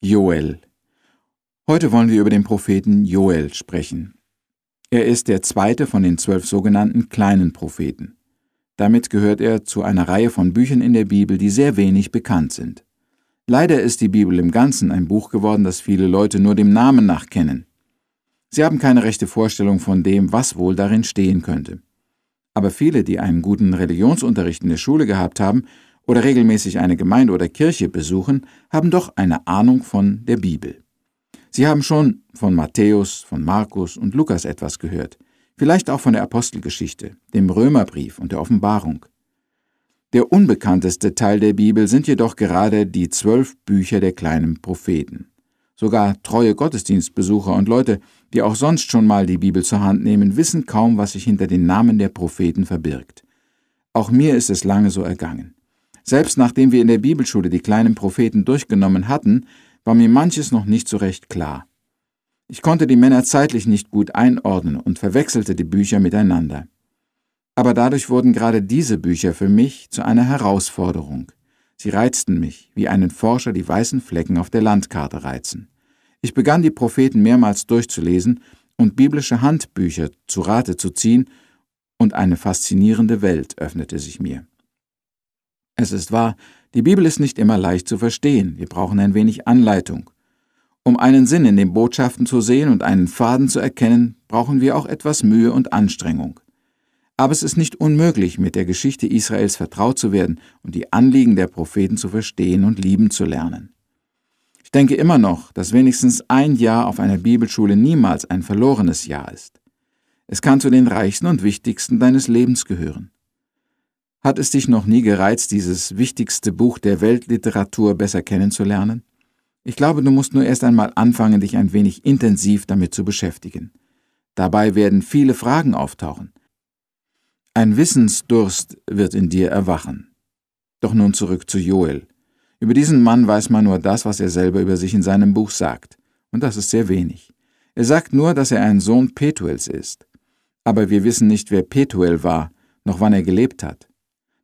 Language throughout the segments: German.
Joel. Heute wollen wir über den Propheten Joel sprechen. Er ist der zweite von den zwölf sogenannten kleinen Propheten. Damit gehört er zu einer Reihe von Büchern in der Bibel, die sehr wenig bekannt sind. Leider ist die Bibel im Ganzen ein Buch geworden, das viele Leute nur dem Namen nach kennen. Sie haben keine rechte Vorstellung von dem, was wohl darin stehen könnte. Aber viele, die einen guten Religionsunterricht in der Schule gehabt haben, oder regelmäßig eine Gemeinde oder Kirche besuchen, haben doch eine Ahnung von der Bibel. Sie haben schon von Matthäus, von Markus und Lukas etwas gehört, vielleicht auch von der Apostelgeschichte, dem Römerbrief und der Offenbarung. Der unbekannteste Teil der Bibel sind jedoch gerade die zwölf Bücher der kleinen Propheten. Sogar treue Gottesdienstbesucher und Leute, die auch sonst schon mal die Bibel zur Hand nehmen, wissen kaum, was sich hinter den Namen der Propheten verbirgt. Auch mir ist es lange so ergangen. Selbst nachdem wir in der Bibelschule die kleinen Propheten durchgenommen hatten, war mir manches noch nicht so recht klar. Ich konnte die Männer zeitlich nicht gut einordnen und verwechselte die Bücher miteinander. Aber dadurch wurden gerade diese Bücher für mich zu einer Herausforderung. Sie reizten mich, wie einen Forscher die weißen Flecken auf der Landkarte reizen. Ich begann die Propheten mehrmals durchzulesen und biblische Handbücher zu Rate zu ziehen, und eine faszinierende Welt öffnete sich mir. Es ist wahr, die Bibel ist nicht immer leicht zu verstehen, wir brauchen ein wenig Anleitung. Um einen Sinn in den Botschaften zu sehen und einen Faden zu erkennen, brauchen wir auch etwas Mühe und Anstrengung. Aber es ist nicht unmöglich, mit der Geschichte Israels vertraut zu werden und die Anliegen der Propheten zu verstehen und lieben zu lernen. Ich denke immer noch, dass wenigstens ein Jahr auf einer Bibelschule niemals ein verlorenes Jahr ist. Es kann zu den reichsten und wichtigsten deines Lebens gehören. Hat es dich noch nie gereizt, dieses wichtigste Buch der Weltliteratur besser kennenzulernen? Ich glaube, du musst nur erst einmal anfangen, dich ein wenig intensiv damit zu beschäftigen. Dabei werden viele Fragen auftauchen. Ein Wissensdurst wird in dir erwachen. Doch nun zurück zu Joel. Über diesen Mann weiß man nur das, was er selber über sich in seinem Buch sagt. Und das ist sehr wenig. Er sagt nur, dass er ein Sohn Petuels ist. Aber wir wissen nicht, wer Petuel war, noch wann er gelebt hat.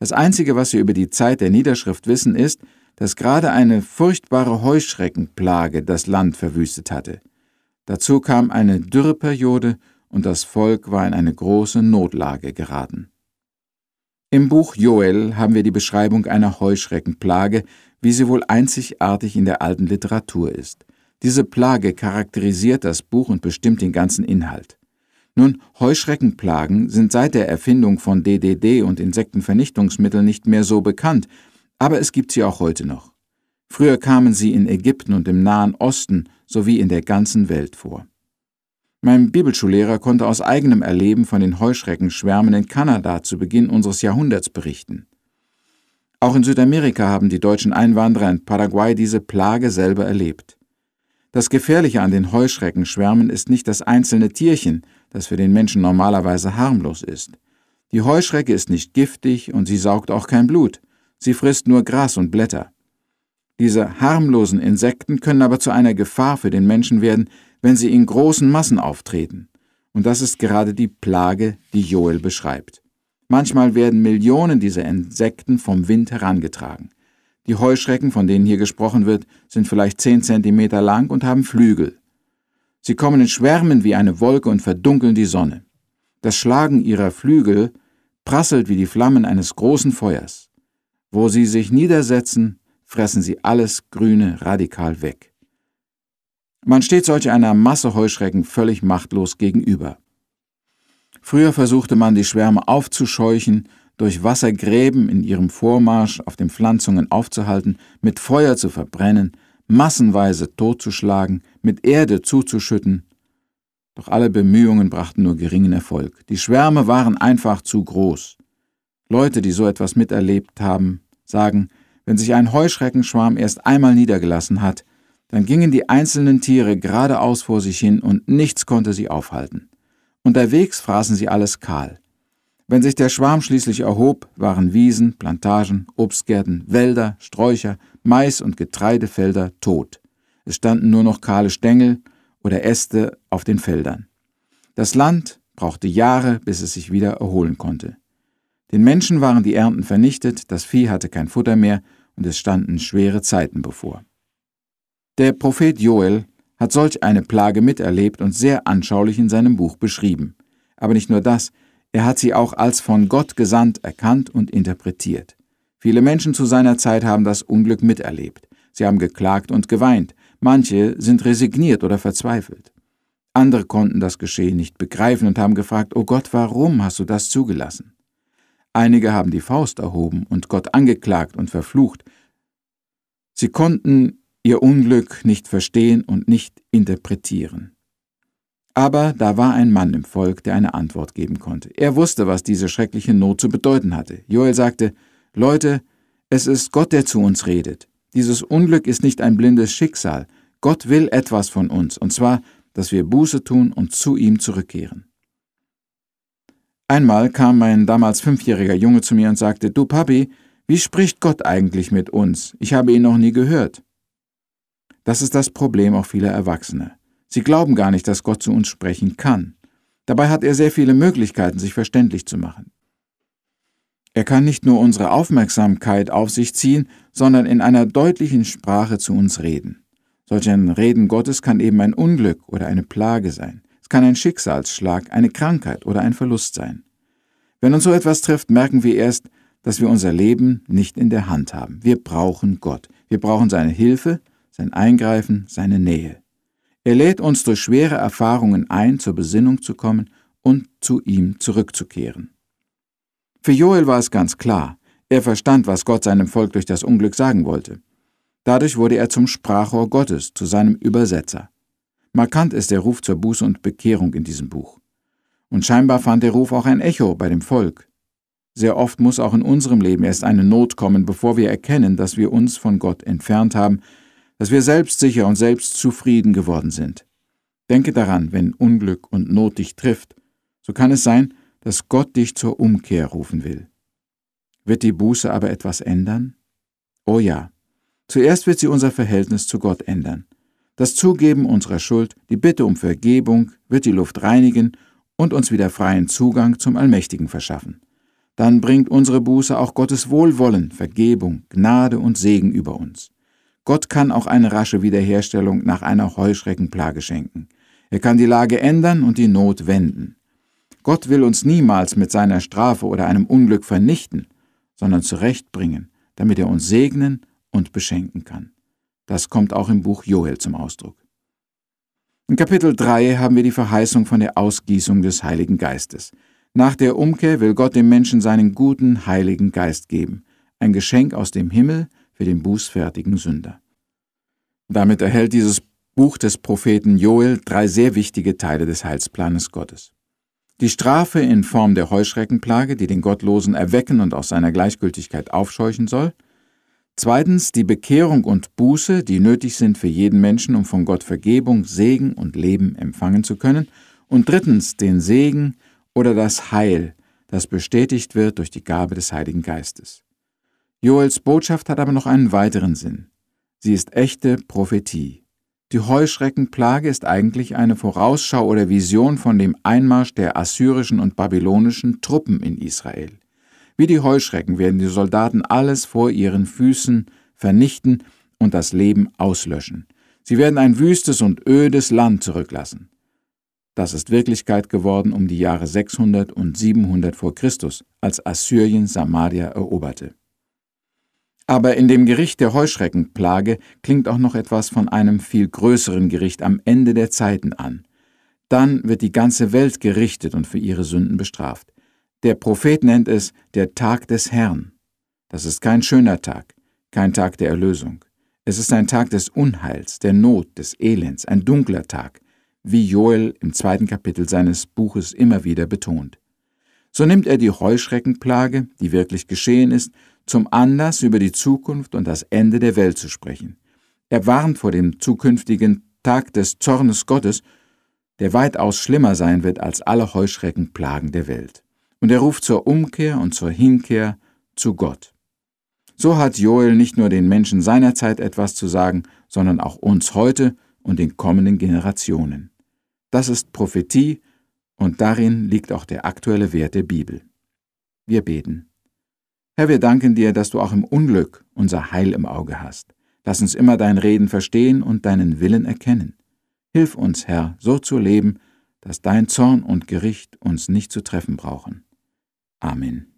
Das Einzige, was wir über die Zeit der Niederschrift wissen, ist, dass gerade eine furchtbare Heuschreckenplage das Land verwüstet hatte. Dazu kam eine Dürreperiode und das Volk war in eine große Notlage geraten. Im Buch Joel haben wir die Beschreibung einer Heuschreckenplage, wie sie wohl einzigartig in der alten Literatur ist. Diese Plage charakterisiert das Buch und bestimmt den ganzen Inhalt. Nun, Heuschreckenplagen sind seit der Erfindung von DDD und Insektenvernichtungsmitteln nicht mehr so bekannt, aber es gibt sie auch heute noch. Früher kamen sie in Ägypten und im Nahen Osten sowie in der ganzen Welt vor. Mein Bibelschullehrer konnte aus eigenem Erleben von den Heuschreckenschwärmen in Kanada zu Beginn unseres Jahrhunderts berichten. Auch in Südamerika haben die deutschen Einwanderer in Paraguay diese Plage selber erlebt. Das Gefährliche an den Heuschreckenschwärmen ist nicht das einzelne Tierchen, das für den Menschen normalerweise harmlos ist. Die Heuschrecke ist nicht giftig und sie saugt auch kein Blut. Sie frisst nur Gras und Blätter. Diese harmlosen Insekten können aber zu einer Gefahr für den Menschen werden, wenn sie in großen Massen auftreten. Und das ist gerade die Plage, die Joel beschreibt. Manchmal werden Millionen dieser Insekten vom Wind herangetragen. Die Heuschrecken, von denen hier gesprochen wird, sind vielleicht zehn Zentimeter lang und haben Flügel. Sie kommen in Schwärmen wie eine Wolke und verdunkeln die Sonne. Das Schlagen ihrer Flügel prasselt wie die Flammen eines großen Feuers. Wo sie sich niedersetzen, fressen sie alles Grüne radikal weg. Man steht solch einer Masse Heuschrecken völlig machtlos gegenüber. Früher versuchte man, die Schwärme aufzuscheuchen durch Wassergräben in ihrem Vormarsch auf den Pflanzungen aufzuhalten, mit Feuer zu verbrennen, massenweise totzuschlagen, mit Erde zuzuschütten. Doch alle Bemühungen brachten nur geringen Erfolg. Die Schwärme waren einfach zu groß. Leute, die so etwas miterlebt haben, sagen, wenn sich ein Heuschreckenschwarm erst einmal niedergelassen hat, dann gingen die einzelnen Tiere geradeaus vor sich hin und nichts konnte sie aufhalten. Unterwegs fraßen sie alles kahl. Wenn sich der Schwarm schließlich erhob, waren Wiesen, Plantagen, Obstgärten, Wälder, Sträucher, Mais- und Getreidefelder tot. Es standen nur noch kahle Stängel oder Äste auf den Feldern. Das Land brauchte Jahre, bis es sich wieder erholen konnte. Den Menschen waren die Ernten vernichtet, das Vieh hatte kein Futter mehr und es standen schwere Zeiten bevor. Der Prophet Joel hat solch eine Plage miterlebt und sehr anschaulich in seinem Buch beschrieben. Aber nicht nur das, er hat sie auch als von Gott gesandt erkannt und interpretiert. Viele Menschen zu seiner Zeit haben das Unglück miterlebt. Sie haben geklagt und geweint. Manche sind resigniert oder verzweifelt. Andere konnten das Geschehen nicht begreifen und haben gefragt, Oh Gott, warum hast du das zugelassen? Einige haben die Faust erhoben und Gott angeklagt und verflucht. Sie konnten ihr Unglück nicht verstehen und nicht interpretieren. Aber da war ein Mann im Volk, der eine Antwort geben konnte. Er wusste, was diese schreckliche Not zu bedeuten hatte. Joel sagte, Leute, es ist Gott, der zu uns redet. Dieses Unglück ist nicht ein blindes Schicksal. Gott will etwas von uns, und zwar, dass wir Buße tun und zu ihm zurückkehren. Einmal kam mein damals fünfjähriger Junge zu mir und sagte, Du Papi, wie spricht Gott eigentlich mit uns? Ich habe ihn noch nie gehört. Das ist das Problem auch vieler Erwachsener. Sie glauben gar nicht, dass Gott zu uns sprechen kann. Dabei hat er sehr viele Möglichkeiten, sich verständlich zu machen. Er kann nicht nur unsere Aufmerksamkeit auf sich ziehen, sondern in einer deutlichen Sprache zu uns reden. Solch ein Reden Gottes kann eben ein Unglück oder eine Plage sein. Es kann ein Schicksalsschlag, eine Krankheit oder ein Verlust sein. Wenn uns so etwas trifft, merken wir erst, dass wir unser Leben nicht in der Hand haben. Wir brauchen Gott. Wir brauchen seine Hilfe, sein Eingreifen, seine Nähe. Er lädt uns durch schwere Erfahrungen ein, zur Besinnung zu kommen und zu ihm zurückzukehren. Für Joel war es ganz klar, er verstand, was Gott seinem Volk durch das Unglück sagen wollte. Dadurch wurde er zum Sprachrohr Gottes, zu seinem Übersetzer. Markant ist der Ruf zur Buße und Bekehrung in diesem Buch. Und scheinbar fand der Ruf auch ein Echo bei dem Volk. Sehr oft muss auch in unserem Leben erst eine Not kommen, bevor wir erkennen, dass wir uns von Gott entfernt haben dass wir selbstsicher und selbstzufrieden geworden sind. Denke daran, wenn Unglück und Not dich trifft, so kann es sein, dass Gott dich zur Umkehr rufen will. Wird die Buße aber etwas ändern? Oh ja. Zuerst wird sie unser Verhältnis zu Gott ändern. Das Zugeben unserer Schuld, die Bitte um Vergebung wird die Luft reinigen und uns wieder freien Zugang zum Allmächtigen verschaffen. Dann bringt unsere Buße auch Gottes Wohlwollen, Vergebung, Gnade und Segen über uns. Gott kann auch eine rasche Wiederherstellung nach einer Heuschreckenplage schenken. Er kann die Lage ändern und die Not wenden. Gott will uns niemals mit seiner Strafe oder einem Unglück vernichten, sondern zurechtbringen, damit er uns segnen und beschenken kann. Das kommt auch im Buch Joel zum Ausdruck. In Kapitel 3 haben wir die Verheißung von der Ausgießung des Heiligen Geistes. Nach der Umkehr will Gott dem Menschen seinen guten Heiligen Geist geben, ein Geschenk aus dem Himmel, für den bußfertigen Sünder. Damit erhält dieses Buch des Propheten Joel drei sehr wichtige Teile des Heilsplanes Gottes. Die Strafe in Form der Heuschreckenplage, die den Gottlosen erwecken und aus seiner Gleichgültigkeit aufscheuchen soll. Zweitens die Bekehrung und Buße, die nötig sind für jeden Menschen, um von Gott Vergebung, Segen und Leben empfangen zu können. Und drittens den Segen oder das Heil, das bestätigt wird durch die Gabe des Heiligen Geistes. Joels Botschaft hat aber noch einen weiteren Sinn. Sie ist echte Prophetie. Die Heuschreckenplage ist eigentlich eine Vorausschau oder Vision von dem Einmarsch der assyrischen und babylonischen Truppen in Israel. Wie die Heuschrecken werden die Soldaten alles vor ihren Füßen vernichten und das Leben auslöschen. Sie werden ein wüstes und ödes Land zurücklassen. Das ist Wirklichkeit geworden um die Jahre 600 und 700 vor Christus, als Assyrien Samaria eroberte. Aber in dem Gericht der Heuschreckenplage klingt auch noch etwas von einem viel größeren Gericht am Ende der Zeiten an. Dann wird die ganze Welt gerichtet und für ihre Sünden bestraft. Der Prophet nennt es der Tag des Herrn. Das ist kein schöner Tag, kein Tag der Erlösung. Es ist ein Tag des Unheils, der Not, des Elends, ein dunkler Tag, wie Joel im zweiten Kapitel seines Buches immer wieder betont. So nimmt er die Heuschreckenplage, die wirklich geschehen ist, zum Anlass, über die Zukunft und das Ende der Welt zu sprechen. Er warnt vor dem zukünftigen Tag des Zornes Gottes, der weitaus schlimmer sein wird als alle Heuschreckenplagen der Welt. Und er ruft zur Umkehr und zur Hinkehr zu Gott. So hat Joel nicht nur den Menschen seiner Zeit etwas zu sagen, sondern auch uns heute und den kommenden Generationen. Das ist Prophetie und darin liegt auch der aktuelle Wert der Bibel. Wir beten. Herr, wir danken dir, dass du auch im Unglück unser Heil im Auge hast. Lass uns immer dein Reden verstehen und deinen Willen erkennen. Hilf uns, Herr, so zu leben, dass dein Zorn und Gericht uns nicht zu treffen brauchen. Amen.